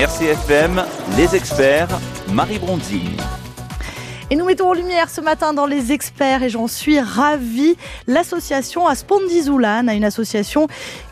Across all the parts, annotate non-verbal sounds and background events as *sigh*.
RCFM, les experts, Marie Bronzini. Et nous mettons en lumière ce matin dans les experts, et j'en suis ravie, l'association Aspondizoulane, une association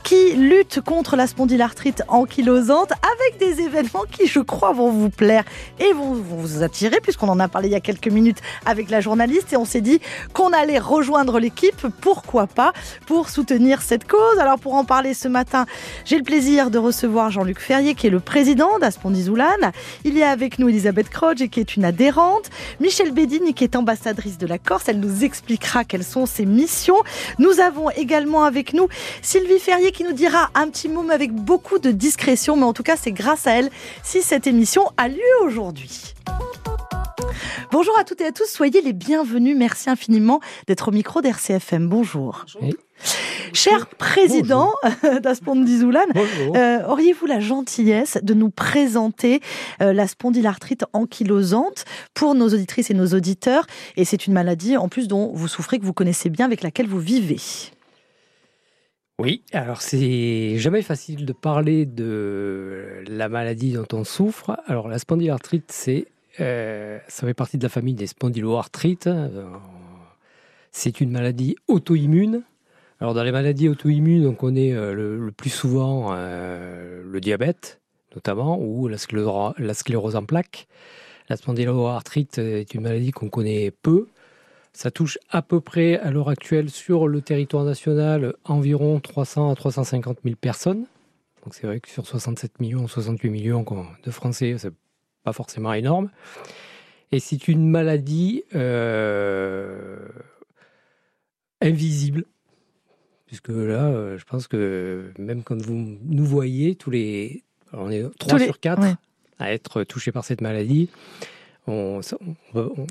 qui lutte contre la spondylarthrite ankylosante avec des événements qui, je crois, vont vous plaire et vont, vous attirer, puisqu'on en a parlé il y a quelques minutes avec la journaliste, et on s'est dit qu'on allait rejoindre l'équipe, pourquoi pas, pour soutenir cette cause. Alors pour en parler ce matin, j'ai le plaisir de recevoir Jean-Luc Ferrier, qui est le président d'Aspondizoulane. Il y a avec nous Elisabeth Croge, qui est une adhérente. Michel Bédigne qui est ambassadrice de la Corse. Elle nous expliquera quelles sont ses missions. Nous avons également avec nous Sylvie Ferrier qui nous dira un petit mot avec beaucoup de discrétion, mais en tout cas c'est grâce à elle si cette émission a lieu aujourd'hui. Bonjour à toutes et à tous, soyez les bienvenus. Merci infiniment d'être au micro d'RCFM. Bonjour. Cher président *laughs* d'Aspondizoulan, euh, auriez-vous la gentillesse de nous présenter euh, la spondylarthrite ankylosante pour nos auditrices et nos auditeurs? Et c'est une maladie en plus dont vous souffrez, que vous connaissez bien, avec laquelle vous vivez. Oui, alors c'est jamais facile de parler de la maladie dont on souffre. Alors la spondylarthrite, c'est euh, ça fait partie de la famille des spondyloarthrites. C'est une maladie auto-immune alors dans les maladies auto-immunes, on connaît euh, le, plus souvent euh, le diabète, notamment, ou la sclérose, en plaques. La spondyloarthrite est une maladie qu'on connaît peu. Ça touche à peu près à l'heure actuelle sur le territoire national environ 300 à 350 000 personnes. Donc c'est vrai que sur 67 millions, 68 millions de Français, c'est pas forcément énorme. Et c'est une maladie euh, invisible puisque là, euh, je pense que même quand vous nous voyez, tous les, on est 3 sur 4 à être touchés par cette maladie, on, on,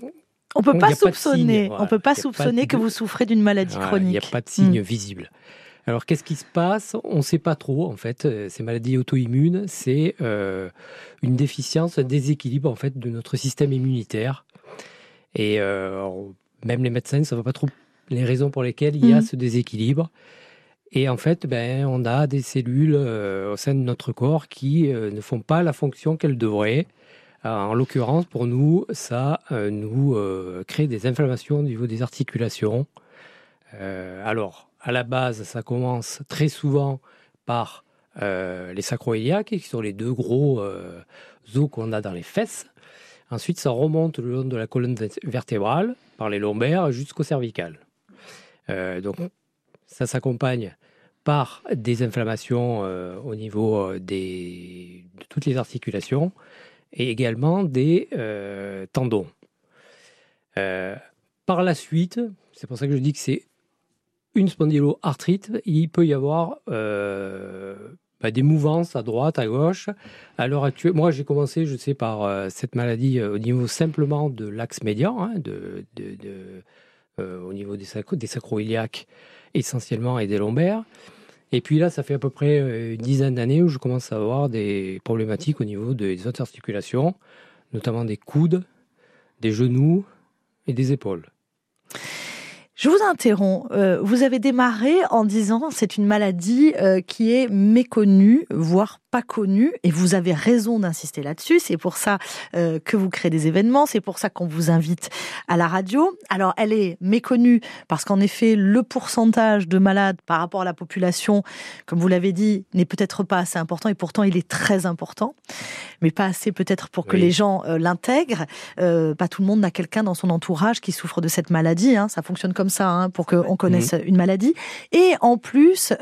peut pas soupçonner, on peut pas soupçonner que vous souffrez d'une maladie chronique. Il n'y a pas de signe hmm. visible. Alors qu'est-ce qui se passe? On ne sait pas trop en fait. Euh, ces maladies auto-immunes, c'est euh, une déficience, un déséquilibre en fait de notre système immunitaire. Et même les médecins ne savent pas trop les raisons pour lesquelles il y a mhm. ce déséquilibre. Et en fait, ben, on a des cellules euh, au sein de notre corps qui euh, ne font pas la fonction qu'elles devraient. Euh, en l'occurrence, pour nous, ça nous crée des inflammations au niveau des articulations. alors, à la base, ça commence très souvent par les sacroiliaques, qui sont les deux gros os qu'on a dans les fesses. Ensuite, ça remonte le long de la colonne vertébrale, par les lombaires jusqu'au cervical. Euh, donc, ça s'accompagne par des inflammations euh, au niveau euh, des, de toutes les articulations et également des tendons. par la suite, c'est pour ça que je dis que c'est une spondyloarthrite, il peut y avoir bah, des mouvances à droite, à gauche. À l'heure actuelle, moi j'ai commencé, je sais, par cette maladie au niveau simplement de l'axe médian, hein, de, de euh, au niveau des, sacro des sacroiliaques essentiellement et des lombaires. Et puis là, ça fait à peu près euh, une dizaine d'années où je commence à avoir des problématiques au niveau des autres articulations, notamment des coudes, des genoux et des épaules. Je vous interromps. Euh, vous avez démarré en disant c'est une maladie qui est méconnue, voire pas connu et vous avez raison d'insister là-dessus. C'est pour ça euh, que vous créez des événements, c'est pour ça qu'on vous invite à la radio. Alors elle est méconnue parce qu'en effet le pourcentage de malades par rapport à la population, comme vous l'avez dit, n'est peut-être pas assez important et pourtant il est très important, mais pas assez peut-être pour que les gens euh, l'intègrent. Euh, pas tout le monde n'a quelqu'un dans son entourage qui souffre de cette maladie. Hein. Ça fonctionne comme ça hein, pour qu'on connaisse mmh. une maladie. Et en plus,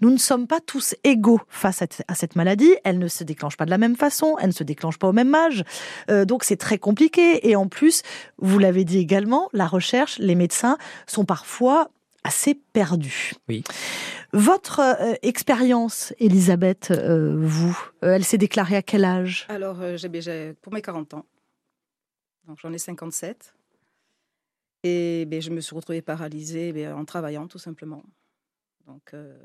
nous ne sommes pas tous égaux face à, à cette maladie elle ne se déclenche pas de la même façon, elle ne se déclenche pas au même âge. Euh, donc c'est très compliqué. Et en plus, vous l'avez dit également, la recherche, les médecins sont parfois assez perdus. Oui. Votre euh, expérience, Elisabeth, euh, vous, elle s'est déclarée à quel âge? Alors, j'ai, pour mes 40 ans. Donc j'en ai 57. Et ben, je me suis retrouvée paralysée ben, en travaillant, tout simplement. Euh,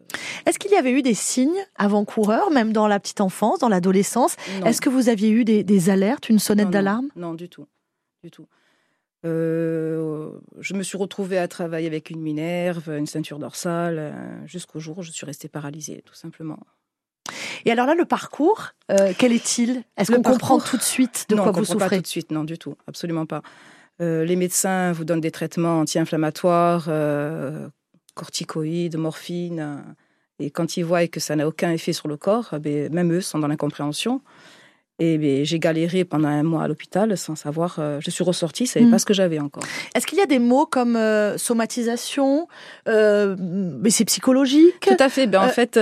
Est-ce qu'il y avait eu des signes avant-coureurs, même dans la petite enfance, dans l'adolescence? Est-ce que vous aviez eu des, alertes, une sonnette d'alarme? Non, du tout. Du tout. Euh, je me suis retrouvée à travailler avec une minerve, une ceinture dorsale, euh, jusqu'au jour où je suis restée paralysée, tout simplement. Et alors là, le parcours, euh, quel est-il? Est-ce qu'on comprend tout de suite de non, quoi on vous comprend souffrez? pas tout de suite, non, du tout, absolument pas. Euh, les médecins vous donnent des traitements anti-inflammatoires, euh, corticoïdes, morphine. euh, et quand ils voient que ça n'a aucun effet sur le corps, eh ben, même eux sont dans l'incompréhension. Et ben, j'ai galéré pendant un mois à l'hôpital sans savoir. euh, je suis ressortie, je savais Mm. pas ce que j'avais encore. Est-ce qu'il y a des mots comme euh, somatisation euh, Mais c'est psychologique? Tout à fait. Ben, en fait,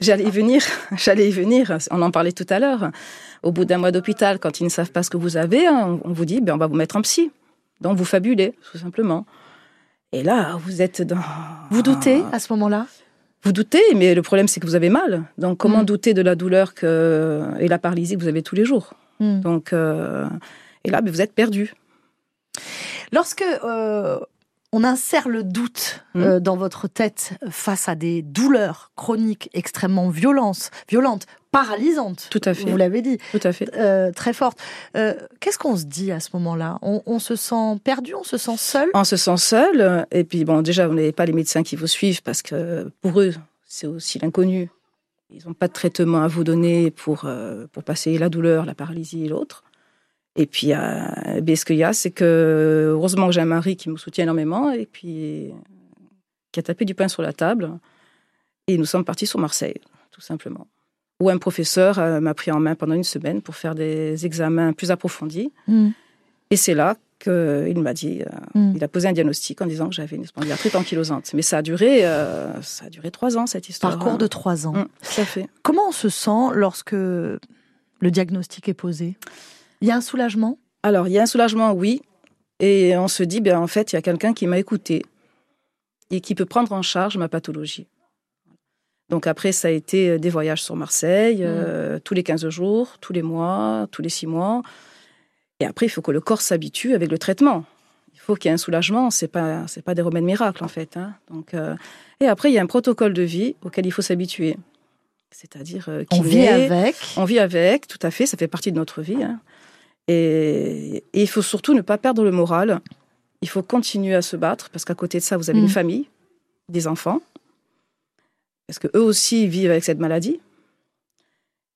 j'allais y venir. *laughs* J'allais y venir. On en parlait tout à l'heure. Au bout d'un mois d'hôpital, quand ils ne savent pas ce que vous avez, hein, on vous dit, ben, on va vous mettre en psy. Donc, vous fabulez, tout simplement. Et là, vous êtes dans... Vous doutez à ce moment-là? Vous doutez, mais le problème, c'est que vous avez mal. Donc, comment Mm. douter de la douleur que... et la paralysie que vous avez tous les jours? Hmm. Donc, euh, et là, ben, vous êtes perdu. Lorsque euh, on insère le doute Mm. euh, dans votre tête face à des douleurs chroniques extrêmement violentes, violentes, paralysantes, Tout à fait. vous l'avez dit, Tout à fait. euh, très fortes, euh, qu'est-ce qu'on se dit à ce moment-là? On, on se sent perdu, on se sent seul? On se sent seul. Et puis, bon, déjà, vous n'avez pas les médecins qui vous suivent parce que pour eux, c'est aussi l'inconnu. Ils n'ont pas de traitement à vous donner pour, pour passer la douleur, la paralysie et l'autre. Et puis, euh, ben, ce qu'il y a, c'est que heureusement que j'ai un mari qui me soutient énormément et puis qui a tapé du pain sur la table. Et nous sommes partis sur Marseille, tout simplement. Où un professeur euh, m'a pris en main pendant une semaine pour faire des examens plus approfondis. Hmm. Et c'est là qu'il m'a dit, euh, Mm. il a posé un diagnostic en disant que j'avais une spondylarthrite ankylosante. Mais ça a duré, euh, ça a duré trois ans cette histoire. Parcours de trois ans. Mm, tout à fait. Comment on se sent lorsque le diagnostic est posé? Il y a un soulagement? Alors il y a un soulagement, oui, et on se dit, ben en fait, il y a quelqu'un qui m'a écouté et qui peut prendre en charge ma pathologie. Donc après, ça a été euh, des voyages sur Marseille, euh, tous les 15 jours, tous les mois, tous les 6 mois. Et après, il faut que le corps s'habitue avec le traitement. Il faut qu'il y ait un soulagement. C'est pas, c'est pas des remèdes miracles en fait. hein. Donc, euh, et après, il y a un protocole de vie auquel il faut s'habituer. C'est-à-dire euh, On vit avec. on vit avec, tout à fait, ça fait partie de notre vie. hein. Et, et il faut surtout ne pas perdre le moral. Il faut continuer à se battre parce qu'à côté de ça, vous avez Mm. une famille, des enfants, parce que eux aussi vivent avec cette maladie.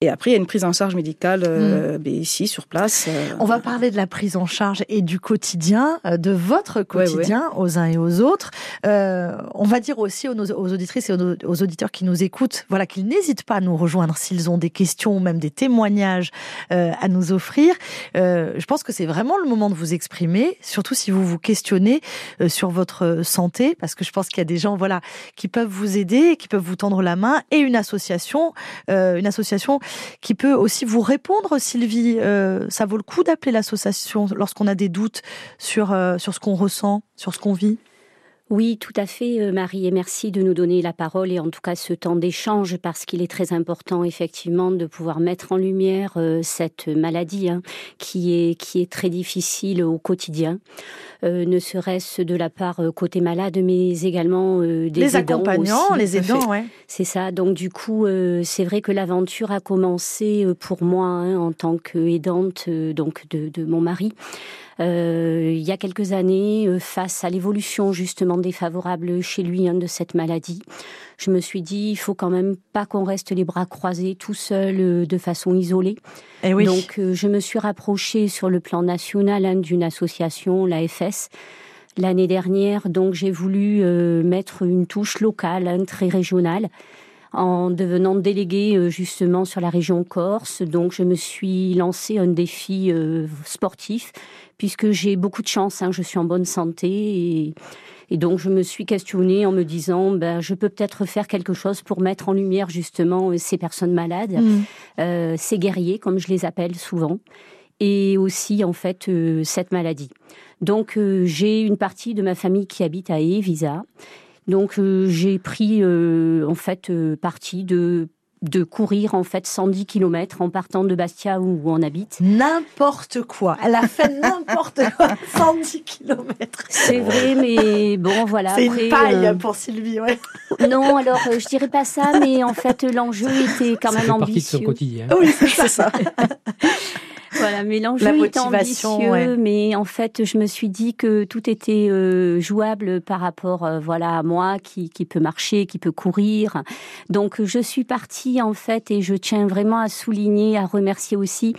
Et après, il y a une prise en charge médicale euh, ben, ici, sur place. euh, On va parler de la prise en charge et du quotidien, euh, de votre quotidien aux uns et aux autres. Euh, on va dire aussi aux, auditrices et aux, aux auditeurs qui nous écoutent, voilà, qu'ils n'hésitent pas à nous rejoindre s'ils ont des questions ou même des témoignages euh, à nous offrir. Euh, je pense que c'est vraiment le moment de vous exprimer, surtout si vous vous questionnez euh, sur votre santé, parce que je pense qu'il y a des gens, voilà, qui peuvent vous aider, qui peuvent vous tendre la main, et une association, euh, une association qui peut aussi vous répondre, Sylvie. Euh, ça vaut le coup d'appeler l'association lorsqu'on a des doutes sur, euh, sur ce qu'on ressent, sur ce qu'on vit? Oui, tout à fait, euh, Marie, et merci de nous donner la parole et en tout cas ce temps d'échange parce qu'il est très important effectivement de pouvoir mettre en lumière euh, cette maladie hein, qui est qui est très difficile au quotidien, euh, ne serait-ce de la part euh, côté malade, mais également euh, des Les aidants accompagnants, aussi. les aidants, *laughs* ouais. C'est ça. Donc du coup, euh, c'est vrai que l'aventure a commencé euh, pour moi hein, en tant qu'aidante euh, donc de, de mon mari. Euh, il y a quelques années, euh, face à l'évolution justement défavorable chez lui hein, de cette maladie, je me suis dit il faut quand même pas qu'on reste les bras croisés tout seul euh, de façon isolée. Et oui. Donc euh, je me suis rapprochée sur le plan national hein, d'une association, l'AFS. L'année dernière, donc j'ai voulu mettre une touche locale, hein, très régionale, en devenant déléguée euh, justement sur la région Corse. Donc je me suis lancé un défi euh, sportif puisque j'ai beaucoup de chance, hein, je suis en bonne santé et, et donc je me suis questionnée en me disant ben je peux peut-être faire quelque chose pour mettre en lumière justement euh, ces personnes malades Mm. euh, ces guerriers, comme je les appelle souvent, et aussi en fait euh, cette maladie. Donc euh, j'ai une partie de ma famille qui habite à Evisa. Donc euh, j'ai pris euh, en fait euh, partie de de courir en fait 110 km en partant de Bastia où on habite. N'importe quoi. Elle a fait *laughs* n'importe quoi. 110 km. C'est vrai, mais bon voilà. C'est une paille euh, pour Sylvie, ouais. *laughs* non, alors euh, je dirais pas ça, mais en fait l'enjeu était quand Ça même fait partie de son ambitieux. quotidien. Oui, c'est ça. *laughs* Voilà, mais l'enjeu est ambitieux, mais en fait, je me suis dit que tout était euh, jouable par rapport, euh, voilà, à moi qui, qui peut marcher, qui peut courir. Donc, je suis partie en fait, et je tiens vraiment à souligner, à remercier aussi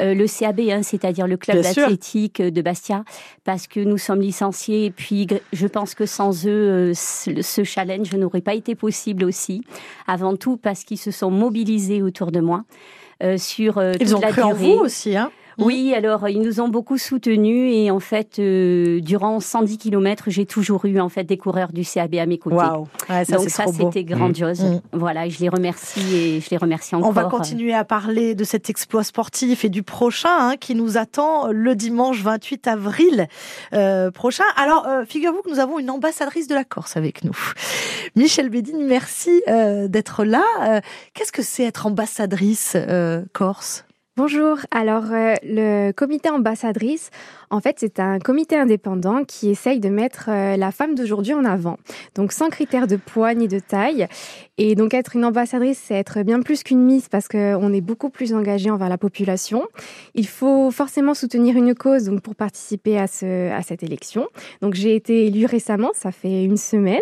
euh, le CAB, hein, c'est-à-dire le club d'athlétique de Bastia, parce que nous sommes licenciés. Et puis, je pense que sans eux, ce challenge n'aurait pas été possible aussi. Avant tout, parce qu'ils se sont mobilisés autour de moi. Euh, sur euh, Ils ont la cru en vous aussi, hein oui, alors ils nous ont beaucoup soutenus et en fait, euh, durant 110 km, j'ai toujours eu en fait des coureurs du CAB à mes côtés. Wow. ça, Donc ça, c'était grandiose. Mmh. Voilà, je les remercie et je les remercie encore. On va continuer à parler de cet exploit sportif et du prochain hein, qui nous attend le dimanche 28 avril euh, prochain. Alors, euh, figure-vous que nous avons une ambassadrice de la Corse avec nous. *laughs* Michel Bédine, merci d'être là. Qu'est-ce que c'est être ambassadrice Corse? Bonjour, alors euh, le comité ambassadrice, en fait, c'est un comité indépendant qui essaye de mettre euh, la femme d'aujourd'hui en avant. Donc, sans critères de poids ni de taille. Et donc, être une ambassadrice, c'est être bien plus qu'une mise parce qu'on est beaucoup plus engagé envers la population. Il faut forcément soutenir une cause donc, pour participer à, ce, à cette élection. Donc, j'ai été élue récemment, ça fait une semaine.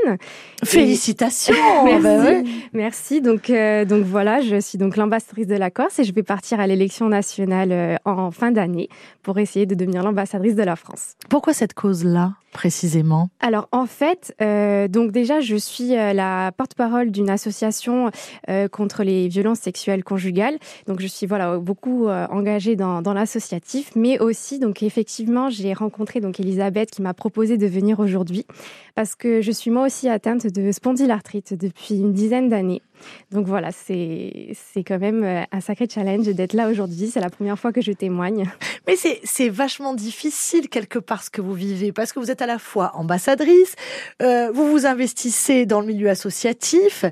Félicitations *laughs* Merci. Bah Merci. Donc, euh, donc voilà, je suis donc l'ambassadrice de la Corse et je vais partir à l'élection nationale euh, en fin d'année pour essayer de devenir l'ambassadrice de la France. Pourquoi cette cause-là précisément? Alors en fait, euh, donc déjà je suis euh, la porte-parole d'une association euh, contre les violences sexuelles conjugales. Donc je suis voilà beaucoup engagée dans, dans l'associatif, mais aussi donc effectivement j'ai rencontré donc Elisabeth qui m'a proposé de venir aujourd'hui parce que je suis moi aussi atteinte de spondylarthrite depuis une dizaine d'années. Donc voilà, c'est quand même un sacré challenge d'être là aujourd'hui. C'est la première fois que je témoigne. *laughs* Mais c'est vachement difficile quelque part ce que vous vivez parce que vous êtes à la fois ambassadrice, euh, vous vous investissez dans le milieu associatif,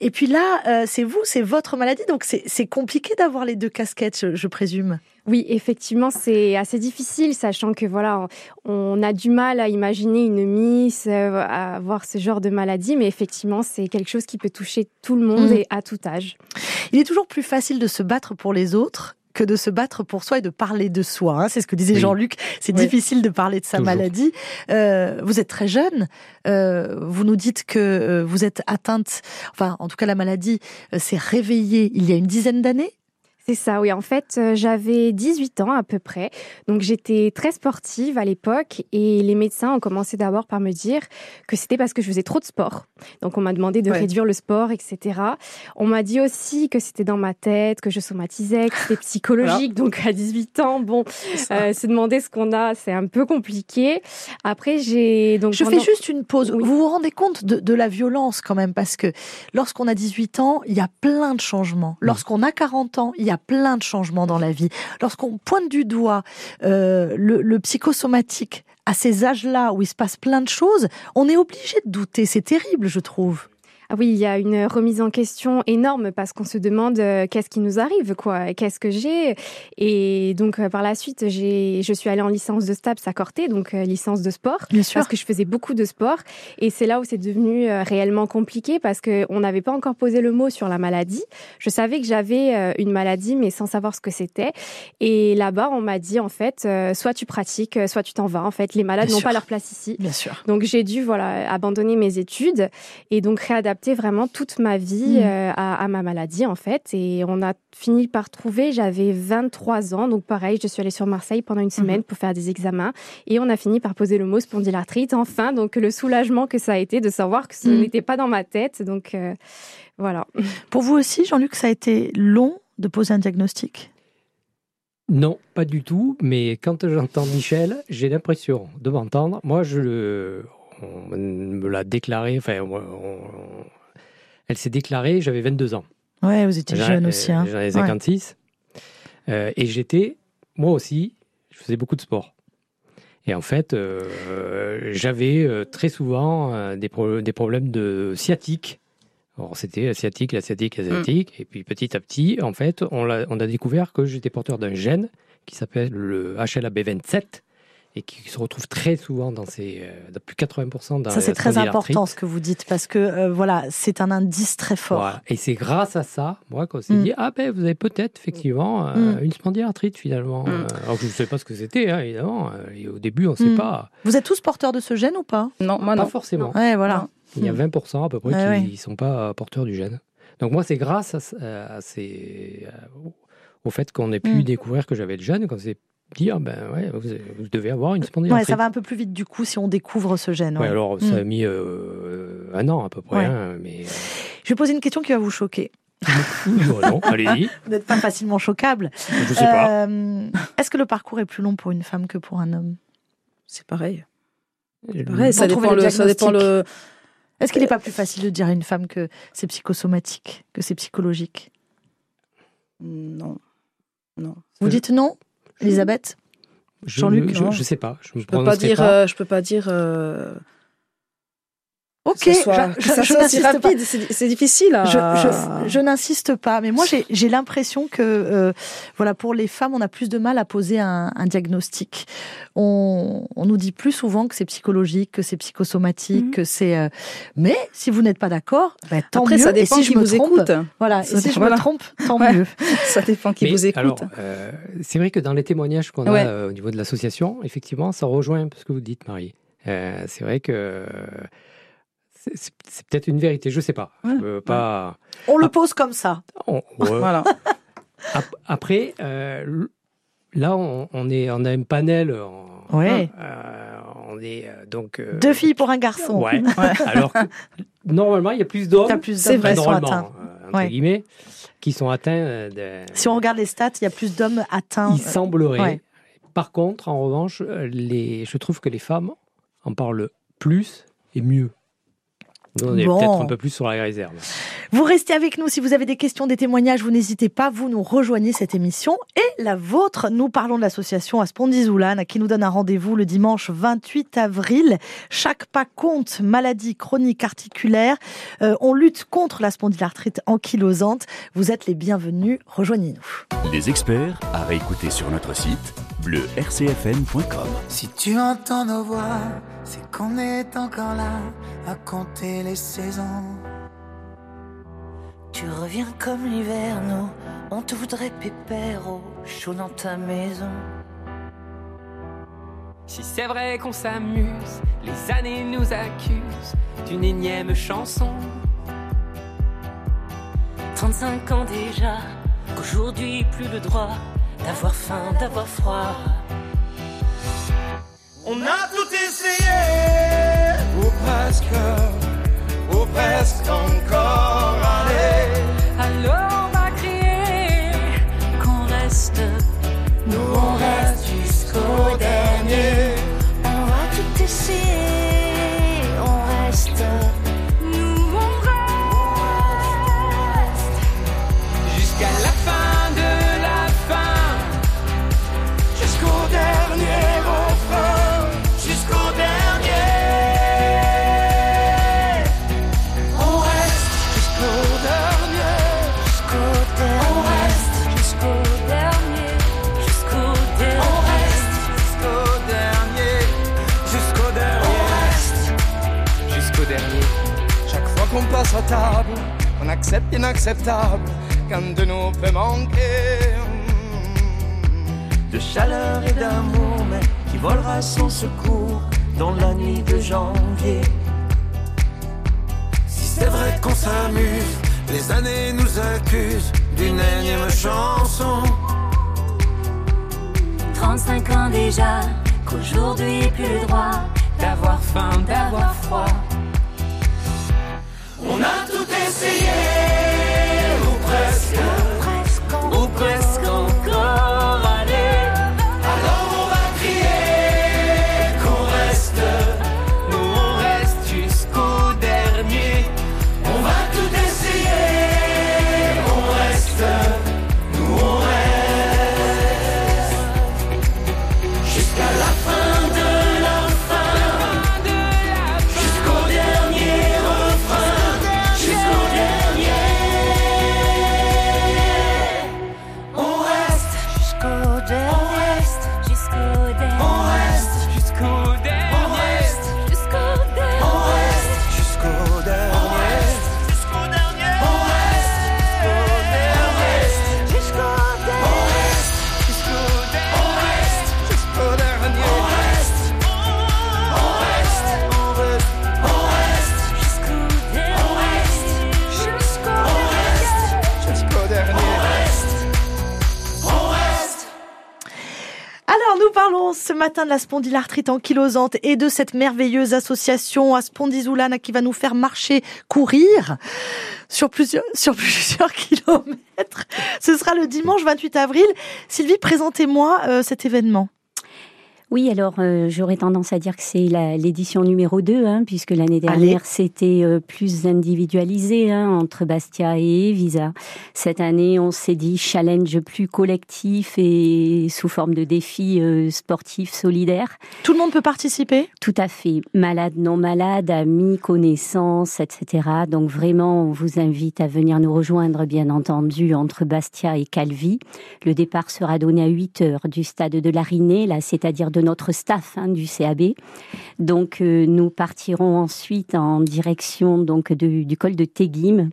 et puis là, euh, c'est vous, c'est votre maladie, donc c'est compliqué d'avoir les deux casquettes, je, présume. Oui, effectivement, c'est assez difficile, sachant que voilà, on, a du mal à imaginer une miss, euh, à avoir ce genre de maladie, mais effectivement, c'est quelque chose qui peut toucher tout le monde mmh. et à tout âge. Il est toujours plus facile de se battre pour les autres que de se battre pour soi et de parler de soi. Hein. C'est ce que disait Jean-Luc. C'est difficile de parler de sa maladie. Euh, vous êtes très jeune. Euh, vous nous dites que euh, vous êtes atteinte, enfin, en tout cas, la maladie s'est réveillée il y a une dizaine d'années. C'est ça, oui. En fait, euh, j'avais 18 ans à peu près. Donc, j'étais très sportive à l'époque et les médecins ont commencé d'abord par me dire que c'était parce que je faisais trop de sport. Donc, on m'a demandé de réduire le sport, etc. On m'a dit aussi que c'était dans ma tête, que je somatisais, que c'était psychologique. Donc, à 18 ans, bon, euh, se demander ce qu'on a, c'est un peu compliqué. Après, j'ai donc. Je fais juste une pause. Vous vous rendez compte de, de la violence quand même? Parce que lorsqu'on a 18 ans, il y a plein de changements. Lorsqu'on a 40 ans, il y a plein de changements dans la vie. Lorsqu'on pointe du doigt euh, le, le psychosomatique à ces âges-là où il se passe plein de choses, on est obligé de douter. C'est terrible, je trouve. Ah oui, il y a une remise en question énorme parce qu'on se demande euh, qu'est-ce qui nous arrive, quoi, qu'est-ce que j'ai? Et donc euh, par la suite, j'ai, je suis allée en licence de STAPS à Corté, donc euh, licence de sport, Bien sûr. parce que je faisais beaucoup de sport. Et c'est là où c'est devenu réellement compliqué parce que on n'avait pas encore posé le mot sur la maladie. Je savais que j'avais une maladie, mais sans savoir ce que c'était. Et là-bas, on m'a dit en fait, soit tu pratiques, soit tu t'en vas. En fait, les malades n'ont pas leur place ici. Bien sûr. Donc j'ai dû voilà abandonner mes études et donc réadapter vraiment toute ma vie mm. euh, à, ma maladie, en fait. Et on a fini par trouver, j'avais 23 ans, donc pareil, je suis allée sur Marseille pendant une semaine mm-hmm. pour faire des examens. Et on a fini par poser le mot spondylarthrite, enfin. Donc le soulagement que ça a été de savoir que ce mm. n'était pas dans ma tête. Donc euh, voilà. *laughs* Pour vous aussi, Jean-Luc, ça a été long de poser un diagnostic? Non, pas du tout. Mais quand j'entends Michel, j'ai l'impression de m'entendre. Moi, je le, on me l'a déclaré, enfin, elle s'est déclarée, j'avais 22 ans. Ouais, vous étiez jeune aussi. Hein. J'en 56. Euh, et j'étais, moi aussi, je faisais beaucoup de sport. Et en fait, euh, j'avais euh, très souvent des, des, problèmes de sciatique. Alors, c'était sciatique, la sciatique, la mm. sciatique. Et puis, petit à petit, en fait, on a, on a découvert que j'étais porteur d'un gène qui s'appelle le HLA-B27 et qui se retrouvent très souvent dans ces, euh, plus 80% dans Ça, c'est très important ce que vous dites parce que euh, voilà, c'est un indice très fort. Voilà. Et c'est grâce à ça, moi, qu'on s'est Mm. dit, ah ben, vous avez peut-être effectivement euh, Mm. une spondylarthrite finalement. Mm. Euh, alors que je ne savais pas ce que c'était, hein, évidemment. Euh, Et au début, on ne sait Mm. pas. Vous êtes tous porteurs de ce gène ou pas? Non, moi Pas non. forcément. Ouais, voilà. Il y a Mm. 20% à peu près Ouais, qui ouais. ne sont pas porteurs du gène. Donc moi, c'est grâce à, ce- à ces, euh, au fait qu'on ait pu Mm. découvrir que j'avais le gène, qu'on s'est ah ben ouais, vous, vous devez avoir une Ouais, spondylarthrite. ça va un peu plus vite du coup si on découvre ce gène. Ouais, ouais. alors ça Mm. a mis euh, un an à peu près, Ouais. hein, mais Je vais poser une question qui va vous choquer. euh, non, *laughs* allez-y, Vous n'êtes pas facilement choquable. je sais pas. Euh, Est-ce que le parcours est plus long pour une femme que pour un homme? C'est pareil. Euh, Pareil, ça dépend, trouver le le, ça dépend le. Est-ce qu'il n'est pas plus facile de dire à une femme que c'est psychosomatique, que c'est psychologique? Non. Non. Vous dites non, Elisabeth? Je, Jean-Luc, je, je sais pas, je peux pas dire. pas. euh, je peux pas dire. euh, Ok, que ce soit, je- que ça je- soit si pas. rapide. C'est difficile. À... Je, je- je n'insiste pas, mais moi j'ai l'impression que euh, voilà pour les femmes on a plus de mal à poser un, un diagnostic. On, on nous dit plus souvent que c'est psychologique, que c'est psychosomatique, Mhm. que c'est. euh, Mais si vous n'êtes pas d'accord, ben, tant Après, mieux. ça dépend et si qui je vous trompe, écoute. voilà. Ça et si je me trompe, tant Ouais. mieux. *laughs* Ça dépend qui Mais vous écoute. alors, euh, c'est vrai que dans les témoignages qu'on a Ouais. euh, au niveau de l'association, effectivement, ça rejoint un peu ce que vous dites, Marie. Euh, c'est vrai que euh, c'est- peut-être une vérité, je sais pas. Je Ouais. veux pas. On le pose comme ça. *laughs* on- ouais. Voilà. Ap- Après, euh, là, on, on est, on a un panel. en- Ouais. euh, on est euh, donc euh, Deux filles pour un garçon. Ouais. *laughs* Alors que normalement, il y a plus d'hommes. Plus C'est vrai, normalement, atteints. euh, entre Ouais. guillemets, qui sont atteints euh, de. Si on regarde les stats, il y a plus d'hommes atteints. Il semblerait. ouais. Par contre, en revanche, euh, les, je trouve que les femmes en parlent plus et mieux. Nous, on est Bon. peut-être un peu plus sur la réserve. Vous restez avec nous si vous avez des questions, des témoignages, vous n'hésitez pas, vous nous rejoignez cette émission et la vôtre. Nous parlons de l'association Aspondizoulane qui nous donne un rendez-vous le dimanche 28 avril. Chaque pas compte, maladie chronique articulaire. Euh, on lutte contre la spondylarthrite ankylosante. Vous êtes les bienvenus, rejoignez-nous. Les experts à réécouter sur notre site bleu-rcfm.com. Si tu entends nos voix, c'est qu'on est encore là à compter les saisons. Tu reviens comme l'hiver, nous, on te voudrait pépère au chaud dans ta maison. Si c'est vrai qu'on s'amuse, les années nous accusent d'une énième chanson. 35 ans déjà, qu'aujourd'hui plus le droit d'avoir faim, d'avoir froid. On a tout essayé, ou presque, ou presque. L'inacceptable quand de nous peut manquer. De chaleur et d'amour, mais qui volera sans secours dans la nuit de janvier. Si c'est vrai qu'on s'amuse, les années nous accusent d'une énième chanson. 35 ans déjà, qu'aujourd'hui plus le droit D'avoir faim, d'avoir froid. On a tout essayé, de la spondylarthrite ankylosante et de cette merveilleuse association à Spondizulana qui va nous faire marcher, courir sur plusieurs, *laughs* sur plusieurs kilomètres. Ce sera le dimanche 28 avril. Sylvie, présentez-moi euh, cet événement. Oui, alors euh, j'aurais tendance à dire que c'est l'édition numéro 2, hein, puisque l'année dernière c'était euh, plus individualisé hein, entre Bastia et Visa. Cette année, on s'est dit challenge plus collectif et sous forme de défi euh, sportif solidaire. Tout le monde peut participer? Tout à fait. Malade, non malade, amis, connaissances, etc. Donc vraiment, on vous invite à venir nous rejoindre, bien entendu, entre Bastia et Calvi. Le départ sera donné à 8 heures du stade de l'Arinée, là, c'est-à-dire de notre staff hein, du CAB. Donc euh, nous partirons ensuite en direction donc du col de Téguim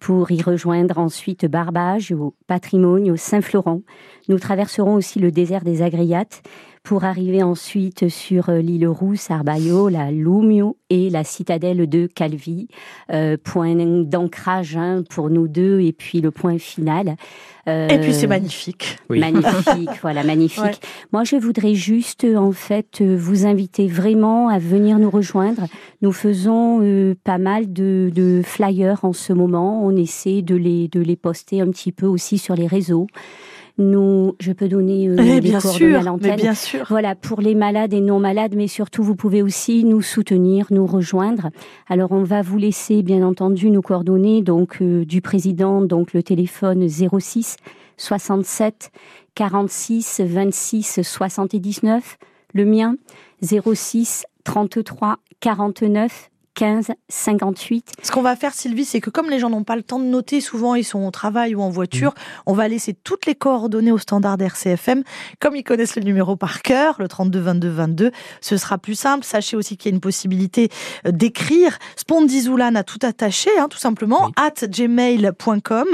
pour y rejoindre ensuite Barbage au Patrimoine au Saint-Florent. Nous traverserons aussi le désert des Agriates pour arriver ensuite sur euh, l'île Rousse, Arbaio, la Lumio et la citadelle de Calvi. Euh, point d'ancrage hein, pour nous deux et puis le point final. Euh, Et puis c'est magnifique. Oui. Magnifique, *laughs* voilà, magnifique. Ouais. Moi, je voudrais juste, euh, en fait, euh, vous inviter vraiment à venir nous rejoindre. Nous faisons euh, pas mal de, de flyers en ce moment. On essaie de les, de les poster un petit peu aussi sur les réseaux. Nous, je peux donner euh, Eh les bien coordonnées à sûr, l'antenne. bien sûr. Voilà, pour les malades et non malades, mais surtout, vous pouvez aussi nous soutenir, nous rejoindre. Alors, on va vous laisser, bien entendu, nos coordonnées, donc, euh, du président, donc, le téléphone 06 67 46 26 79, le mien 06 33 49 15 58. Ce qu'on va faire, Sylvie, c'est que comme les gens n'ont pas le temps de noter, souvent ils sont au travail ou en voiture, on va laisser toutes les coordonnées au standard RCFM. Comme ils connaissent le numéro par cœur, le 32 22 22, ce sera plus simple. Sachez aussi qu'il y a une possibilité euh, d'écrire Spondizulana tout attaché, hein, tout simplement, at gmail.com,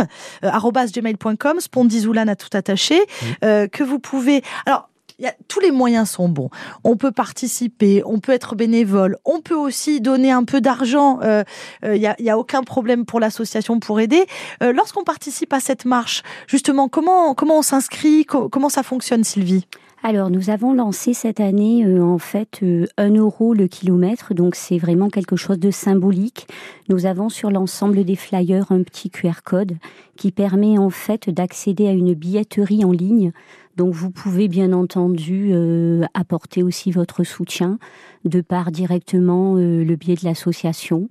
euh, gmail.com, Spondizulana tout attaché, euh, que vous pouvez... Alors, y a- tous les moyens sont bons. On peut participer, on peut être bénévole, on peut aussi donner un peu d'argent. euh, Il n'y a, y a aucun problème pour l'association pour aider. Euh, Lorsqu'on participe à cette marche, justement, comment comment on s'inscrit Co- Comment ça fonctionne, Sylvie? Alors, nous avons lancé cette année, euh, en fait, euh, 1 euro le kilomètre, donc c'est vraiment quelque chose de symbolique. Nous avons sur l'ensemble des flyers un petit QR code qui permet en fait d'accéder à une billetterie en ligne. Donc, vous pouvez bien entendu euh, apporter aussi votre soutien de par directement euh, le biais de l'association.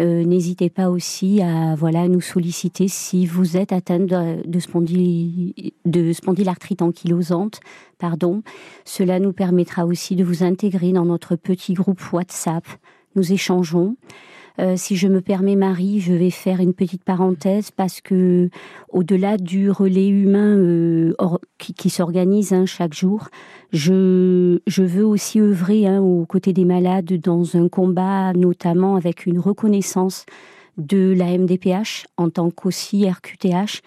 Euh, N'hésitez pas aussi à voilà nous solliciter si vous êtes atteinte de, de, de spondylarthrite ankylosante. Pardon. Cela nous permettra aussi de vous intégrer dans notre petit groupe WhatsApp. Nous échangeons. Euh, si je me permets, Marie, je vais faire une petite parenthèse parce que, au-delà du relais humain euh, qui s'organise hein, chaque jour, je, je veux aussi œuvrer hein, aux côtés des malades dans un combat, notamment avec une reconnaissance de la MDPH en tant qu'aussi RQTH,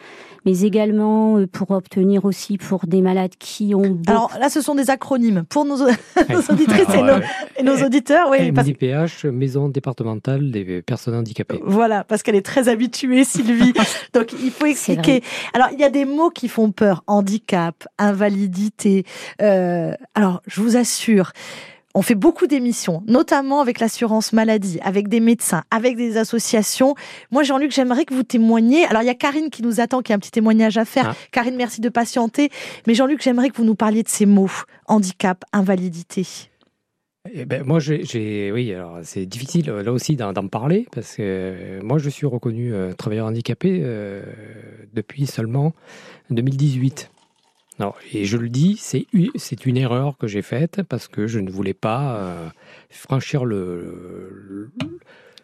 mais également euh, pour obtenir aussi pour des malades qui ont beaucoup Alors là, ce sont des acronymes pour nos, *laughs* nos auditrices et, nos, ouais. et nos auditeurs. Oui, parce- MDPH, Maison départementale des personnes handicapées. Voilà, parce qu'elle est très habituée, Sylvie. *laughs* Donc, il faut expliquer. Alors, il y a des mots qui font peur. Handicap, invalidité. Euh, alors, je vous assure, on fait beaucoup d'émissions, notamment avec l'assurance maladie, avec des médecins, avec des associations. Moi, Jean-Luc, j'aimerais que vous témoigniez. Alors, il y a Karine qui nous attend, qui a un petit témoignage à faire. Ah. Karine, merci de patienter. Mais Jean-Luc, j'aimerais que vous nous parliez de ces mots. Handicap, invalidité. Eh ben, moi, j'ai, oui, alors c'est difficile euh, là aussi d'en, d'en parler parce que euh, moi, je suis reconnu euh, travailleur handicapé euh, depuis seulement 2018. Alors, et je le dis, c'est, une erreur que j'ai faite parce que je ne voulais pas euh, franchir le, le-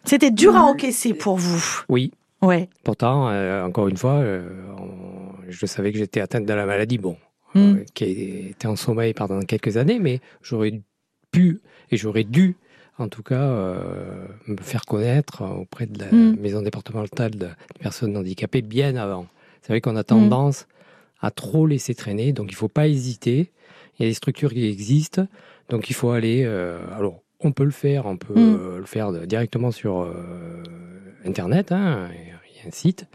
C'était dur à encaisser pour vous. Oui. Ouais. Pourtant, euh, encore une fois, euh, on- je savais que j'étais atteinte de la maladie, bon, Mm. euh, qui était en sommeil pendant quelques années, mais j'aurais pu et j'aurais dû, en tout cas, me faire connaître auprès de la Mm. maison départementale de- des personnes handicapées bien avant. C'est vrai qu'on a tendance à trop laisser traîner, donc il ne faut pas hésiter. Il y a des structures qui existent, donc il faut aller. euh, alors, on peut le faire, on peut Mm. euh, le faire directement sur euh, Internet. hein. Un site,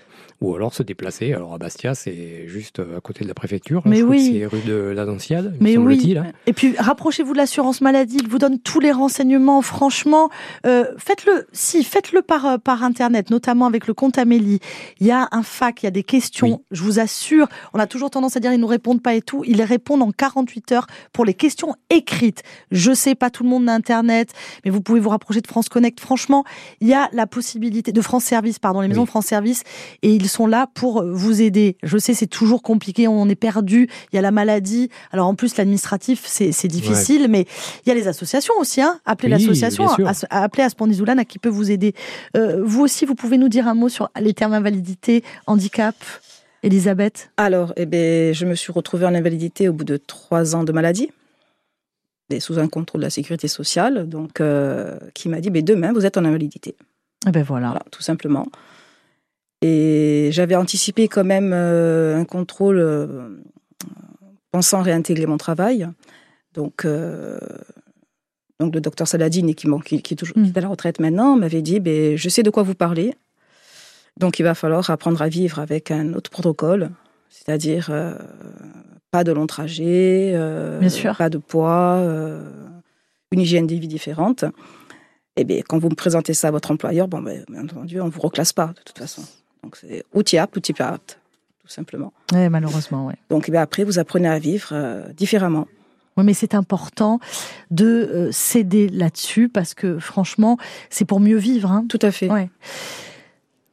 ou alors se déplacer. Alors à Bastia, c'est juste à côté de la préfecture. Mais Je crois que oui. C'est rue de l'Annonciade, me Mais oui. hein. Et puis rapprochez-vous de l'assurance maladie, il vous donne tous les renseignements. Franchement, euh, faites-le. Si faites-le par euh, par internet, notamment avec le compte Amélie. Il y a un fac, il y a des questions. Je vous assure, on a toujours tendance à dire ils nous répondent pas et tout. Ils répondent en 48 heures pour les questions écrites. Je sais pas tout le monde n'a internet, mais vous pouvez vous rapprocher de France Connect. Franchement, il y a la possibilité de France Service, pardon, les maisons Oui. France Service, et ils sont là pour vous aider. Je sais, c'est toujours compliqué, on est perdu. Il y a la maladie. Alors en plus, l'administratif, c'est difficile, mais il y a les associations aussi. Hein. Appelez Oui, l'association, bien à- appelez Aspendizoulane, à qui peut vous aider. Euh, vous aussi, vous pouvez nous dire un mot sur les termes invalidité, handicap, Elisabeth? Alors, eh ben, je me suis retrouvée en invalidité au bout de trois ans de maladie, et sous un contrôle de la sécurité sociale, donc euh, qui m'a dit, mais demain, vous êtes en invalidité. Eh ben voilà. Voilà, tout simplement. Et j'avais anticipé quand même euh, un contrôle euh, pensant réintégrer mon travail. Donc, euh, donc le docteur Saladine, qui, bon, qui, qui est toujours qui est à la retraite maintenant, m'avait dit ben, Je sais de quoi vous parlez. Donc il va falloir apprendre à vivre avec un autre protocole, c'est-à-dire euh, pas de long trajet, euh, pas de poids, une hygiène de vie différente. Et bien, quand vous me présentez ça à votre employeur, bon, ben, bien entendu, on ne vous reclasse pas, de toute façon. Donc, c'est tout simplement. Ouais, malheureusement, ouais. Donc, eh bien, après, vous apprenez à vivre euh, différemment. Oui, mais c'est important de euh, céder là-dessus parce que franchement, c'est pour mieux vivre. Hein. Tout à fait. Ouais.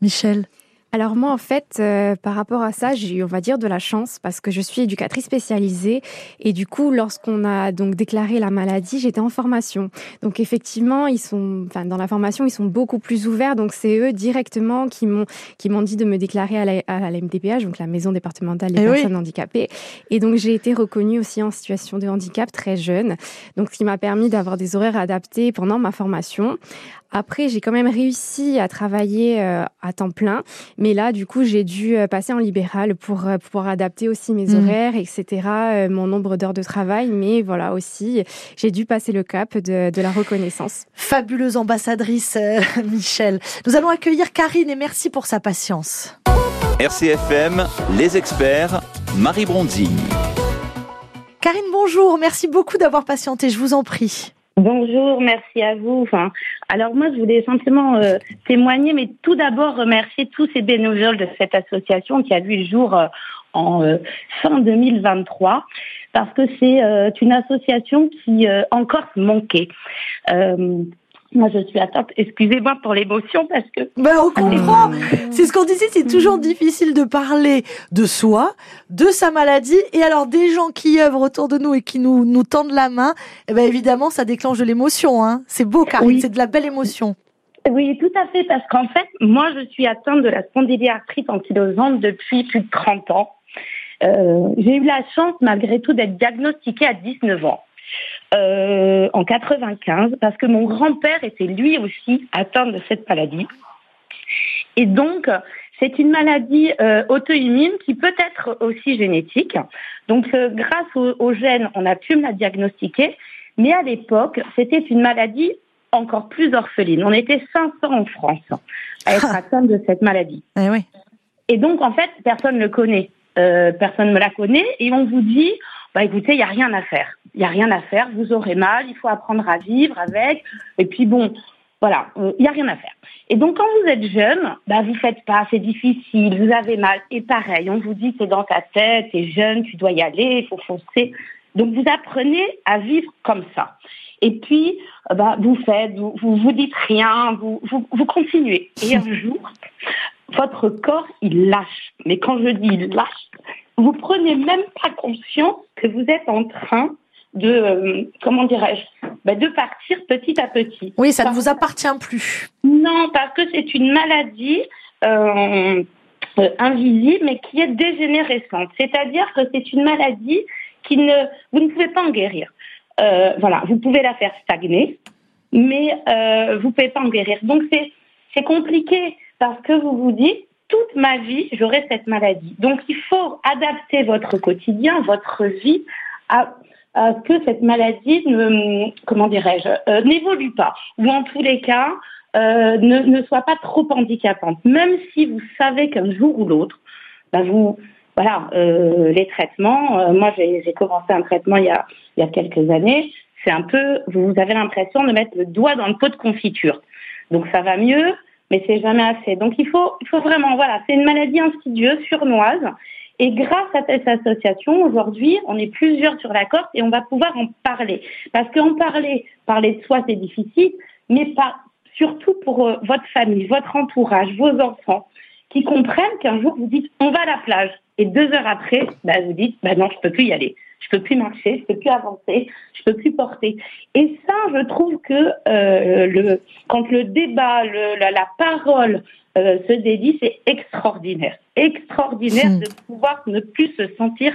Michel, Alors moi, en fait, euh, par rapport à ça, j'ai eu, on va dire, de la chance parce que je suis éducatrice spécialisée et du coup, lorsqu'on a donc déclaré la maladie, j'étais en formation. Donc effectivement, ils sont, enfin, dans la formation, ils sont beaucoup plus ouverts. Donc c'est eux directement qui m'ont qui m'ont dit de me déclarer à la, à la MDPH, donc la Maison départementale des Eh oui. personnes handicapées. Et donc j'ai été reconnue aussi en situation de handicap très jeune. Donc ce qui m'a permis d'avoir des horaires adaptés pendant ma formation. Après, j'ai quand même réussi à travailler euh, à temps plein. Mais là, du coup, j'ai dû euh, passer en libéral pour euh, pouvoir adapter aussi mes Mhm. horaires, etc., euh, mon nombre d'heures de travail. Mais voilà aussi, j'ai dû passer le cap de, de la reconnaissance. fabuleuse ambassadrice, euh, *laughs* Michel. Nous allons accueillir Karine et merci pour sa patience. RCFM, les experts, Marie Bronzing. Karine, bonjour. Merci beaucoup d'avoir patienté. Je vous en prie. Bonjour, merci à vous. Enfin, alors moi, je voulais simplement euh, témoigner, mais tout d'abord remercier tous ces bénévoles de cette association qui a vu le jour euh, en euh, fin 2023, parce que c'est une association qui encore manquait. Moi, je suis atteinte, excusez-moi pour l'émotion, parce que Ben, on comprend. C'est ce qu'on disait, c'est toujours difficile de parler de soi, de sa maladie, et alors des gens qui œuvrent autour de nous et qui nous, nous tendent la main, eh ben évidemment, ça déclenche de l'émotion. Hein. C'est beau, Karine, Oui. c'est de la belle émotion. Oui, tout à fait, parce qu'en fait, moi, je suis atteinte de la spondyliarthrite ankylosante depuis plus de 30 ans. Euh, j'ai eu la chance, malgré tout, d'être diagnostiquée à 19 ans, euh, en 95, parce que mon grand-père était lui aussi atteint de cette maladie. Et donc, c'est une maladie euh, auto-immune qui peut être aussi génétique. Donc, euh, grâce aux, aux gènes, on a pu me la diagnostiquer. Mais à l'époque, c'était une maladie encore plus orpheline. On était 500 en France à être atteinte de cette maladie. Eh oui. Et donc, en fait, personne ne le connaît. Euh, personne ne me la connaît. Et on vous dit, bah, écoutez, il n'y a rien à faire. Il n'y a rien à faire. Vous aurez mal. Il faut apprendre à vivre avec. Et puis, bon, voilà, il n'y a rien à faire. Et donc, quand vous êtes jeune, bah, vous faites pas, c'est difficile, vous avez mal. Et pareil, on vous dit, c'est dans ta tête, t'es jeune, tu dois y aller, il faut foncer. Donc, vous apprenez à vivre comme ça. Et puis, bah, vous faites, vous, vous vous dites rien, vous, vous, vous continuez. Et un *laughs* jour, votre corps, il lâche. Mais quand je dis il lâche, vous prenez même pas conscience que vous êtes en train de, euh, comment dirais-je, bah, de partir petit à petit. Oui, ça ne vous appartient plus. Non, parce que c'est une maladie euh, euh, invisible, mais qui est dégénérescente. C'est-à-dire que c'est une maladie qui ne, vous ne pouvez pas en guérir. Euh, voilà, vous pouvez la faire stagner, mais vous ne pouvez pas en guérir. Donc c'est compliqué parce que vous vous dites toute ma vie j'aurai cette maladie. Donc il faut adapter votre quotidien, votre vie à, que cette maladie ne comment dirais-je euh, n'évolue pas ou en tous les cas euh, ne, ne soit pas trop handicapante. Même si vous savez qu'un jour ou l'autre, bah, vous, voilà, euh, les traitements. moi, j'ai j'ai commencé un traitement il y a, il y a quelques années. C'est un peu, vous avez l'impression de mettre le doigt dans le pot de confiture. Donc ça va mieux, mais c'est jamais assez. Donc il faut, il faut vraiment, voilà, c'est une maladie insidieuse, surnoise. Et grâce à cette association, aujourd'hui, on est plusieurs sur la corde et on va pouvoir en parler. Parce qu'en parler, parler de soi, c'est difficile, mais pas, surtout pour euh, votre famille, votre entourage, vos enfants, qui comprennent qu'un jour vous dites on va à la plage et deux heures après, bah, vous dites bah non, je peux plus y aller. Je peux plus marcher, je peux plus avancer, je peux plus porter. Et ça, je trouve que euh, le, quand le débat, le, la, la parole euh, se dédie, c'est extraordinaire. Extraordinaire Hmm. de pouvoir ne plus se sentir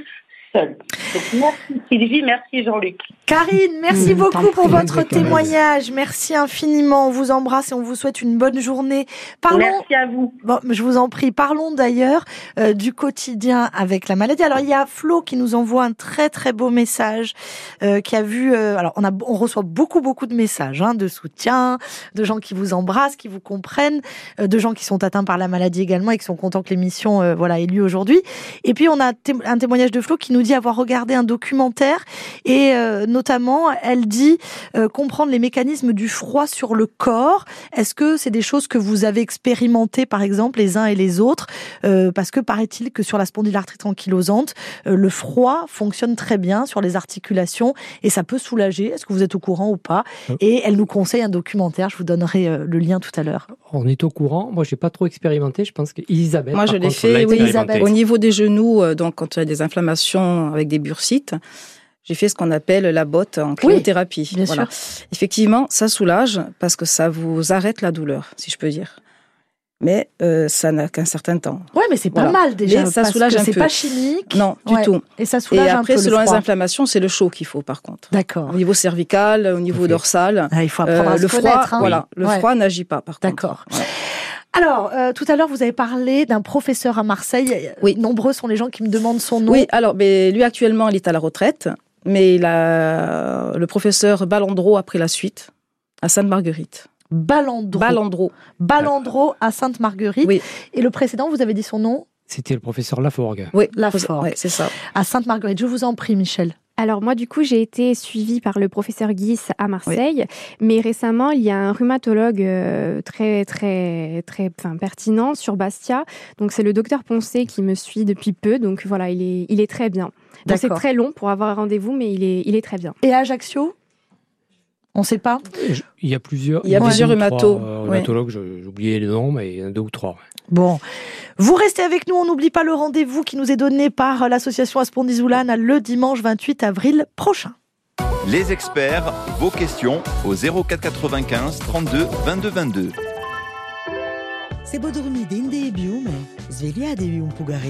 seul. Donc merci Sylvie, merci Jean-Luc. Karine, merci Mmh, beaucoup pour votre témoignage. Merci infiniment. On vous embrasse et on vous souhaite une bonne journée. Parlons. Merci à vous. Bon, je vous en prie. Parlons d'ailleurs euh, du quotidien avec la maladie. Alors il y a Flo qui nous envoie un très très beau message, euh, qui a vu. euh, alors on a, on reçoit beaucoup beaucoup de messages, hein, de soutien, de gens qui vous embrassent, qui vous comprennent, euh, de gens qui sont atteints par la maladie également et qui sont contents que l'émission euh, voilà ait lieu aujourd'hui. Et puis on a un témoignage de Flo qui nous dit avoir regardé un documentaire et euh, notamment elle dit euh, comprendre les mécanismes du froid sur le corps. Est-ce que c'est des choses que vous avez expérimentées par exemple les uns et les autres? Euh, Parce que paraît-il que sur la spondylarthrite ankylosante, euh, le froid fonctionne très bien sur les articulations et ça peut soulager. Est-ce que vous êtes au courant ou pas? Et elle nous conseille un documentaire. Je vous donnerai euh, le lien tout à l'heure. On est au courant. Moi, j'ai pas trop expérimenté. Je pense qu'Elisabeth. Moi, je l'ai fait, oui, expérimenté. Au niveau des genoux, euh, donc quand il y a des inflammations avec des bursites, j'ai fait ce qu'on appelle la botte en cryothérapie. bien voilà. Effectivement, ça soulage parce que ça vous arrête la douleur, si je peux dire. Mais euh, ça n'a qu'un certain temps. Ouais, mais c'est pas Voilà. mal déjà. Mais ça parce soulage que un c'est peu. pas chimique. Non, du Ouais. tout. Et ça Et soulage après, un peu selon le les inflammations, c'est le chaud qu'il faut, par contre. D'accord. Au niveau cervical, au niveau dorsal. Ah, il faut apprendre euh, à se le froid, hein. voilà, le Ouais. froid n'agit pas, par contre. D'accord. Alors, euh, tout à l'heure, vous avez parlé d'un professeur à Marseille. Oui. Nombreux sont les gens qui me demandent son nom. Oui, alors, mais lui actuellement, il est à la retraite, mais il a le professeur Balandro a pris la suite à Sainte-Marguerite. Balandro. Balandro. Balandro à Sainte-Marguerite. Oui. Et le précédent, vous avez dit son nom C'était le professeur Laforgue. Oui, Laforgue. ouais, c'est ça. À Sainte-Marguerite. Je vous en prie, Michel. Alors moi, du coup, j'ai été suivie par le professeur Guis à Marseille, mais récemment, il y a un rhumatologue euh, très, très, très enfin, pertinent sur Bastia. Donc c'est le docteur Poncé qui me suit depuis peu. Donc voilà, il est, il est très bien. Donc, C'est très long pour avoir un rendez-vous, mais il est, il est très bien. Et à Ajaccio? On ne sait pas? Il y a plusieurs. Il y a plusieurs euh, rhumatologues, je- j'ai oublié les noms, mais il y en a deux ou trois. Bon. Vous restez avec nous. On n'oublie pas le rendez-vous qui nous est donné par l'association Aspondizoulane le dimanche 28 avril prochain. Les experts, vos questions au 04 95 32 22 22. Se dormite in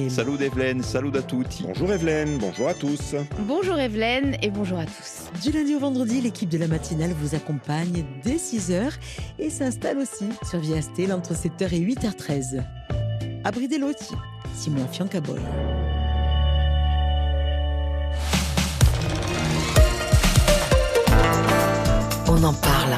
Salut Evelyne, salut à tutti. Bonjour Evelyne, bonjour à tous. Bonjour Evelyne et bonjour à tous. Du lundi au vendredi, l'équipe de la matinale vous accompagne dès 6h et s'installe aussi sur Via Stel entre 7h et 8h13. À Brideloti, Simon Fiancaboy. On en parle.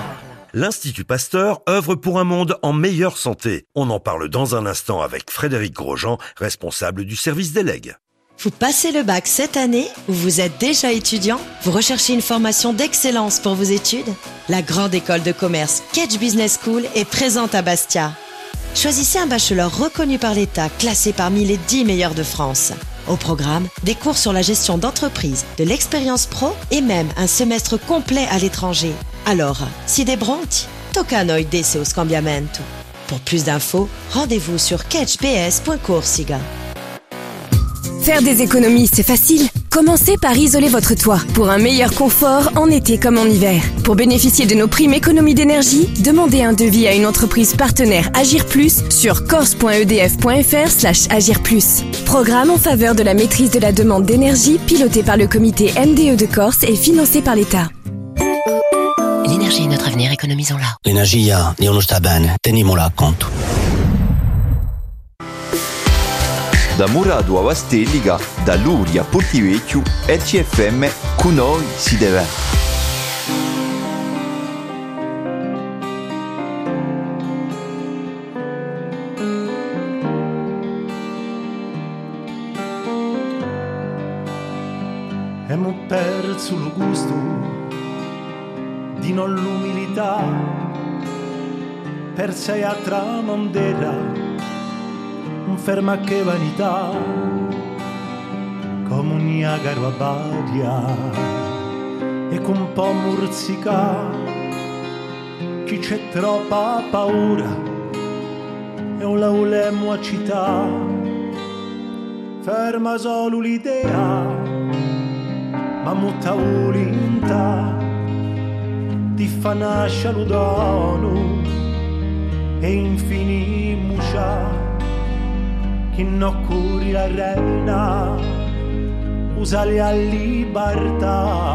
L'Institut Pasteur œuvre pour un monde en meilleure santé. On en parle dans un instant avec Frédéric Grosjean, responsable du service des legs. Vous passez le bac cette année ou vous êtes déjà étudiant? Vous recherchez une formation d'excellence pour vos études? La grande école de commerce Catch Business School est présente à Bastia. Choisissez un bachelor reconnu par l'État, classé parmi les 10 meilleurs de France. Au programme, des cours sur la gestion d'entreprise, de l'expérience pro et même un semestre complet à l'étranger. Alors, si des bronti, tocca noi scambiamento. Pour plus d'infos, rendez-vous sur catchbs.corsiga. Faire des économies, c'est facile. Commencez par isoler votre toit pour un meilleur confort en été comme en hiver. Pour bénéficier de nos primes économies d'énergie, demandez un devis à une entreprise partenaire Agir Plus sur corse.edf.fr agir plus. Programme en faveur de la maîtrise de la demande d'énergie piloté par le comité MDE de Corse et financé par l'État. L'énergie est notre avenir, économisons-la. L'energia di uno sta bene, da Muradu a Vastelliga, da Luria a Portivecchio, RCFM, con noi si deve. Abbiamo perso il gusto di non l'umilità, per sei la tramandera conferma che vanità come un Niagara baglia e con un po' murzica chi c'è troppa paura è un laulemo a città ferma solo l'idea ma muta ulintà di fanascia l'udonu e infini muscià che non curi la reina usali a libertà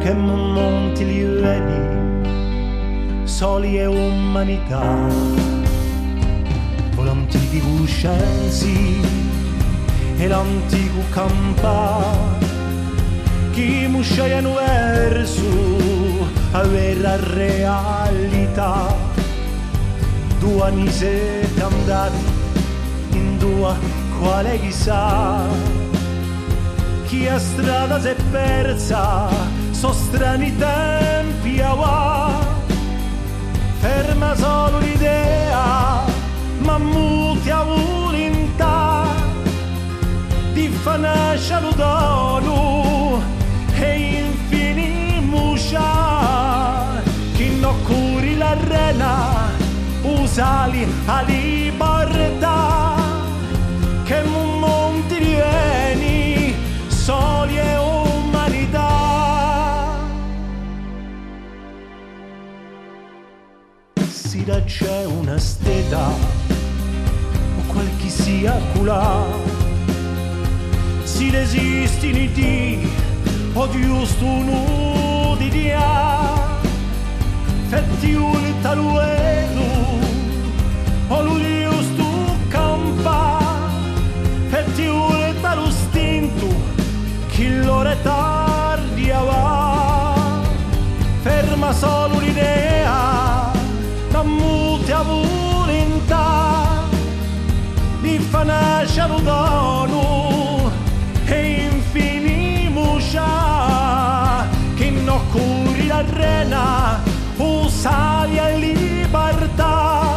che non monti li veni soli e umanità. Con l'antichi scienzi e l'antico campa chi musciaiano verso avere realtà due anni siete andati due quale chissà. Chi a strada si è persa so strani tempi a va ferma solo l'idea ma muti a volontà. Di fa nascere lo dono e infinimuscia chi non curi la rena usali a libertà vita c'è una steta o quel chi sia accula. Si resisti in di o giusto un di dia fetti un taluelo o lo giusto campa. Fetti un talustinto chi tardi retardiava ferma solo Giona Sharudonu e infinimusha che no curi la rena usaria e libertà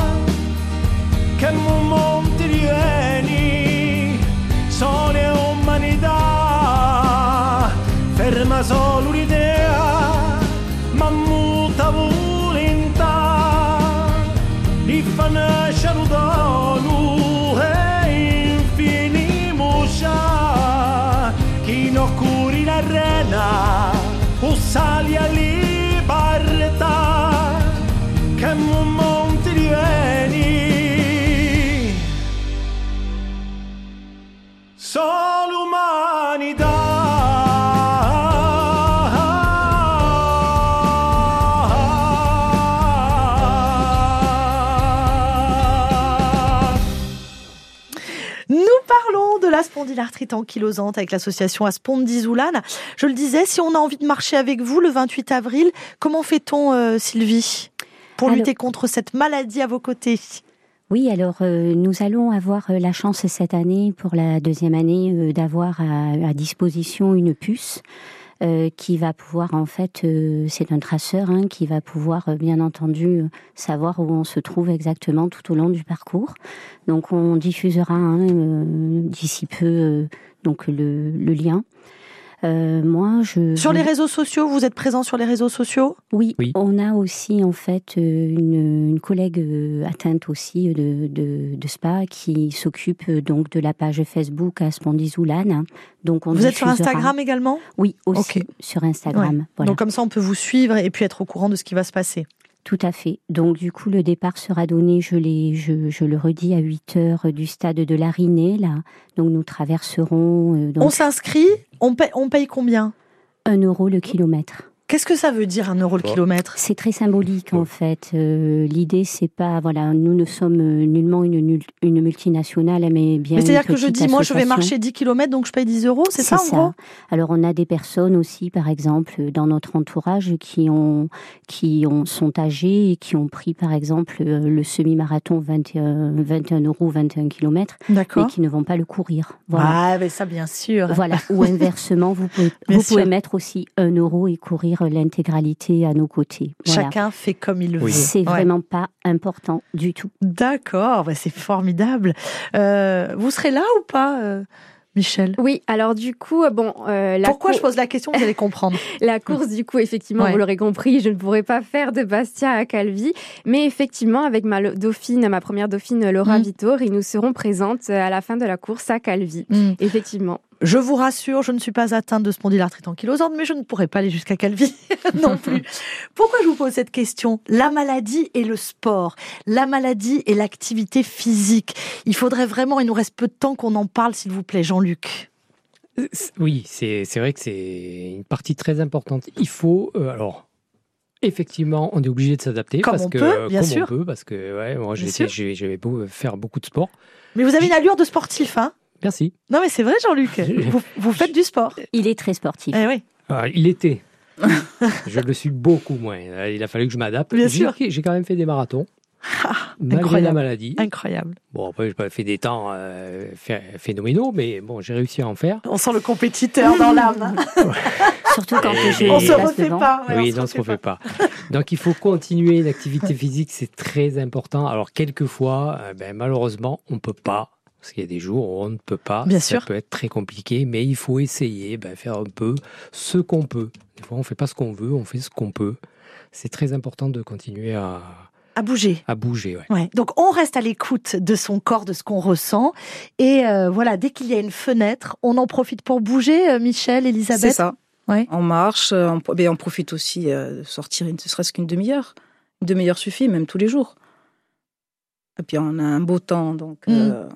che mu monti rieni sole umanità ferma solo l'idea ma muta volontà di fanare Italia. De la spondylarthrite ankylosante avec l'association Aspondizoulane. Je le disais, si on a envie de marcher avec vous le 28 avril, comment fait-on, euh, Sylvie, pour Alors- lutter contre cette maladie à vos côtés? Oui, alors euh, nous allons avoir euh, la chance cette année, pour la deuxième année, euh, d'avoir à, à disposition une puce euh, qui va pouvoir, en fait, euh, c'est un traceur hein, qui va pouvoir, euh, bien entendu, euh, savoir où on se trouve exactement tout au long du parcours. Donc on diffusera hein, euh, d'ici peu donc le, le lien. Euh, moi, je Sur les réseaux sociaux, vous êtes présent sur les réseaux sociaux? Oui, on a aussi en fait euh, une, une collègue euh, atteinte aussi de, de, de SPA qui s'occupe donc de la page Facebook à. Donc on Vous êtes sur Instagram également? Oui, aussi sur Instagram. Ouais. Voilà. Donc comme ça, on peut vous suivre et puis être au courant de ce qui va se passer. Tout à fait. Donc du coup, le départ sera donné, je, l'ai- je, je le redis, à 8 heures du stade de l'Arinée. Là. Donc nous traverserons... euh, donc, On s'inscrit, on paye, on paye combien? 1 euro le kilomètre. Qu'est-ce que ça veut dire un euro le kilomètre C'est très symbolique en fait. Euh, L'idée, c'est pas voilà, nous ne sommes euh, nullement une, multinationale, mais bien. Mais c'est-à-dire que je dis, moi, je vais marcher 10 km, donc je paye 10 euros, c'est ça, en gros? Alors on a des personnes aussi, par exemple, dans notre entourage, qui ont, qui ont, sont âgées et qui ont pris, par exemple, euh, le semi-marathon 21, 21 euros, 21 km, mais qui ne vont pas le courir. Voilà. Ah, mais ça, bien sûr. Voilà. Ou *laughs* inversement, vous pouvez, vous pouvez mettre aussi un euro et courir l'intégralité à nos côtés. Voilà. Chacun fait comme il veut. C'est Ouais. vraiment pas important du tout. D'accord, bah, c'est formidable. Euh, vous serez là ou pas, euh, Michel? Oui, alors du coup, bon, euh, la Pourquoi cour- je pose la question? Vous allez comprendre. *laughs* La course, du coup, effectivement, Ouais. vous l'aurez compris, je ne pourrais pas faire de Bastia à Calvi. Mais effectivement, avec ma dauphine, ma première dauphine, Laura Mm. Vittori, nous serons présentes à la fin de la course à Calvi. Mm. Effectivement. Je vous rassure, je ne suis pas atteinte de spondylarthrite ankylosante, mais je ne pourrais pas aller jusqu'à Calvi *laughs* non plus. Pourquoi je vous pose cette question? La maladie et le sport, la maladie et l'activité physique. Il faudrait vraiment, il nous reste peu de temps qu'on en parle, s'il vous plaît, Jean-Luc. Euh, Oui, c'est vrai que c'est une partie très importante. Il faut, euh, alors, effectivement, on est obligé de s'adapter parce on que peut, bien comme sûr. on peut, parce que ouais, moi j'avais beau faire beaucoup de sport. Mais vous avez une allure de sportif, hein? Merci. Non, mais c'est vrai, Jean-Luc. *laughs* Vous, vous faites du sport. Il est très sportif. Eh oui. Ah, il était. *laughs* je le suis beaucoup moins. Il a fallu que je m'adapte. Bien J'ai- sûr. J'ai quand même fait des marathons. malgré incroyable. la maladie. Incroyable. Bon, après, j'ai pas fait des temps euh, phé- phénoménaux, mais bon, j'ai réussi à en faire. On sent le compétiteur dans l'âme. Surtout quand Et- On est se refait pas. ouais, oui, on non, on se refait pas. Donc, il faut continuer l'activité physique, c'est très important. Alors, quelquefois, euh, ben, malheureusement, on peut pas. Parce qu'il y a des jours où on ne peut pas. Bien Ça sûr. peut être très compliqué, mais il faut essayer, ben, faire un peu ce qu'on peut. Des fois, on fait pas ce qu'on veut, on fait ce qu'on peut. C'est très important de continuer à, À bouger. à bouger. Ouais. Ouais. Donc on reste à l'écoute de son corps, de ce qu'on ressent. Et euh, voilà, dès qu'il y a une fenêtre, on en profite pour bouger, euh, Michel, Elisabeth? C'est ça. Ouais. On marche, euh, on, ben, on profite aussi euh, de sortir, une- ne serait-ce qu'une demi-heure. Une demi-heure suffit, même tous les jours. Et puis on a un beau temps, donc Mm.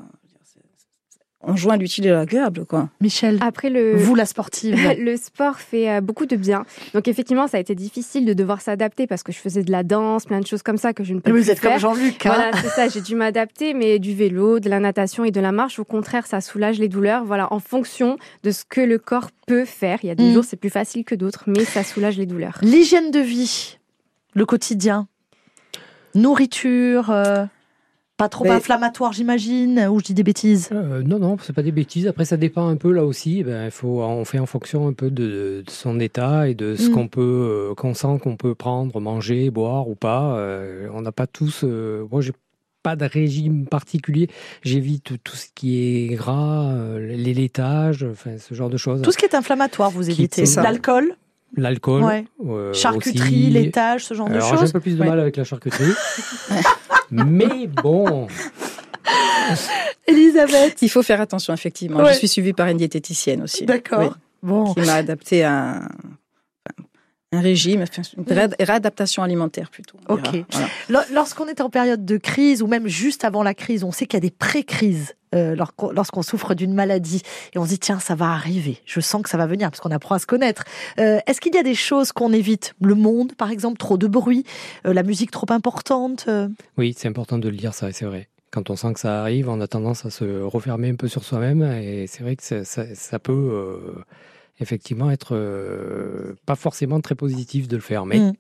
On joint l'utile et l'agréable, quoi. Michel, Après le, vous la sportive. *laughs* le sport fait euh, beaucoup de bien. Donc effectivement, ça a été difficile de devoir s'adapter parce que je faisais de la danse, plein de choses comme ça que je ne peux Mais plus vous êtes faire. comme Jean-Luc. hein. Voilà, c'est ça, j'ai dû m'adapter, mais du vélo, de la natation et de la marche, au contraire, ça soulage les douleurs. Voilà, en fonction de ce que le corps peut faire. Il y a des Mm. jours, c'est plus facile que d'autres, mais ça soulage les douleurs. L'hygiène de vie, le quotidien, nourriture, euh, pas trop Ben- inflammatoire, j'imagine, ou je dis des bêtises? Euh, non, non, c'est pas des bêtises. Après, ça dépend un peu là aussi. Ben, il faut, on fait en fonction un peu de, de son état et de ce Mm. qu'on peut, euh, qu'on sent qu'on peut prendre, manger, boire ou pas. Euh, on n'a pas tous. euh, moi, j'ai pas de régime particulier. J'évite tout ce qui est gras, euh, les laitages, enfin ce genre de choses. Tout ce qui est inflammatoire, vous évitez. L'alcool, L'alcool, Ouais. charcuterie, aussi. laitage, ce genre de Alors, j'ai un choses. peu plus de Ouais. mal avec la charcuterie. *laughs* Mais bon, Elisabeth. Il faut faire attention, effectivement. Ouais. Je suis suivie par une diététicienne aussi. D'accord. Oui, Bon. qui m'a adapté à un, un régime, une réad- réadaptation alimentaire plutôt. Ok. Voilà. Lorsqu'on est en période de crise ou même juste avant la crise, on sait qu'il y a des pré-crises euh, lorsqu'on souffre d'une maladie et on se dit tiens ça va arriver, je sens que ça va venir parce qu'on apprend à se connaître. Euh, Est-ce qu'il y a des choses qu'on évite? Le monde par exemple, trop de bruit, euh, la musique trop importante Oui, c'est important de le dire, ça, c'est vrai. Quand on sent que ça arrive, on a tendance à se refermer un peu sur soi-même, et c'est vrai que ça, ça- ça peut effectivement être pas forcément très positif de le faire, mais Mm.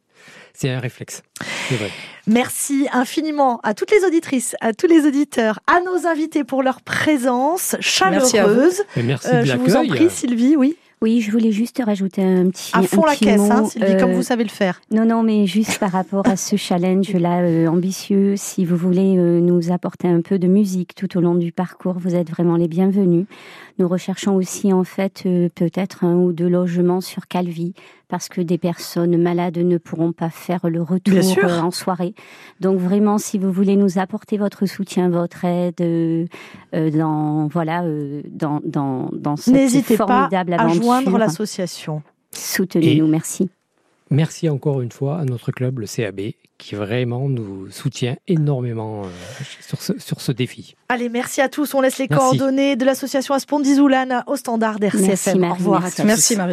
C'est un réflexe. C'est vrai. Merci infiniment à toutes les auditrices, à tous les auditeurs, à nos invités pour leur présence Merci à vous. chaleureuse. Et merci Euh, de je vous en prie Sylvie, oui. Oui, je voulais juste rajouter un petit. À fond un la petit caisse, mot, hein, Sylvie, comme euh, vous savez le faire. Non, non, mais juste par rapport à ce challenge-là euh, ambitieux, si vous voulez euh, nous apporter un peu de musique tout au long du parcours, vous êtes vraiment les bienvenus. Nous recherchons aussi en fait euh, peut-être un ou deux logements sur Calvi parce que des personnes malades ne pourront pas faire le retour euh, en soirée. Donc vraiment, si vous voulez nous apporter votre soutien, votre aide euh, dans voilà euh, dans dans dans cette N'hésitez pas formidable à aventure, joindre l'association. soutenez-nous, merci. Merci encore une fois à notre club, le CAB, qui vraiment nous soutient énormément euh, sur, ce, sur ce défi. Allez, merci à tous. On laisse les Merci. coordonnées de l'association Aspondizoulane au standard Merci, d'RCFM. Au revoir. merci à tous. Merci Marie.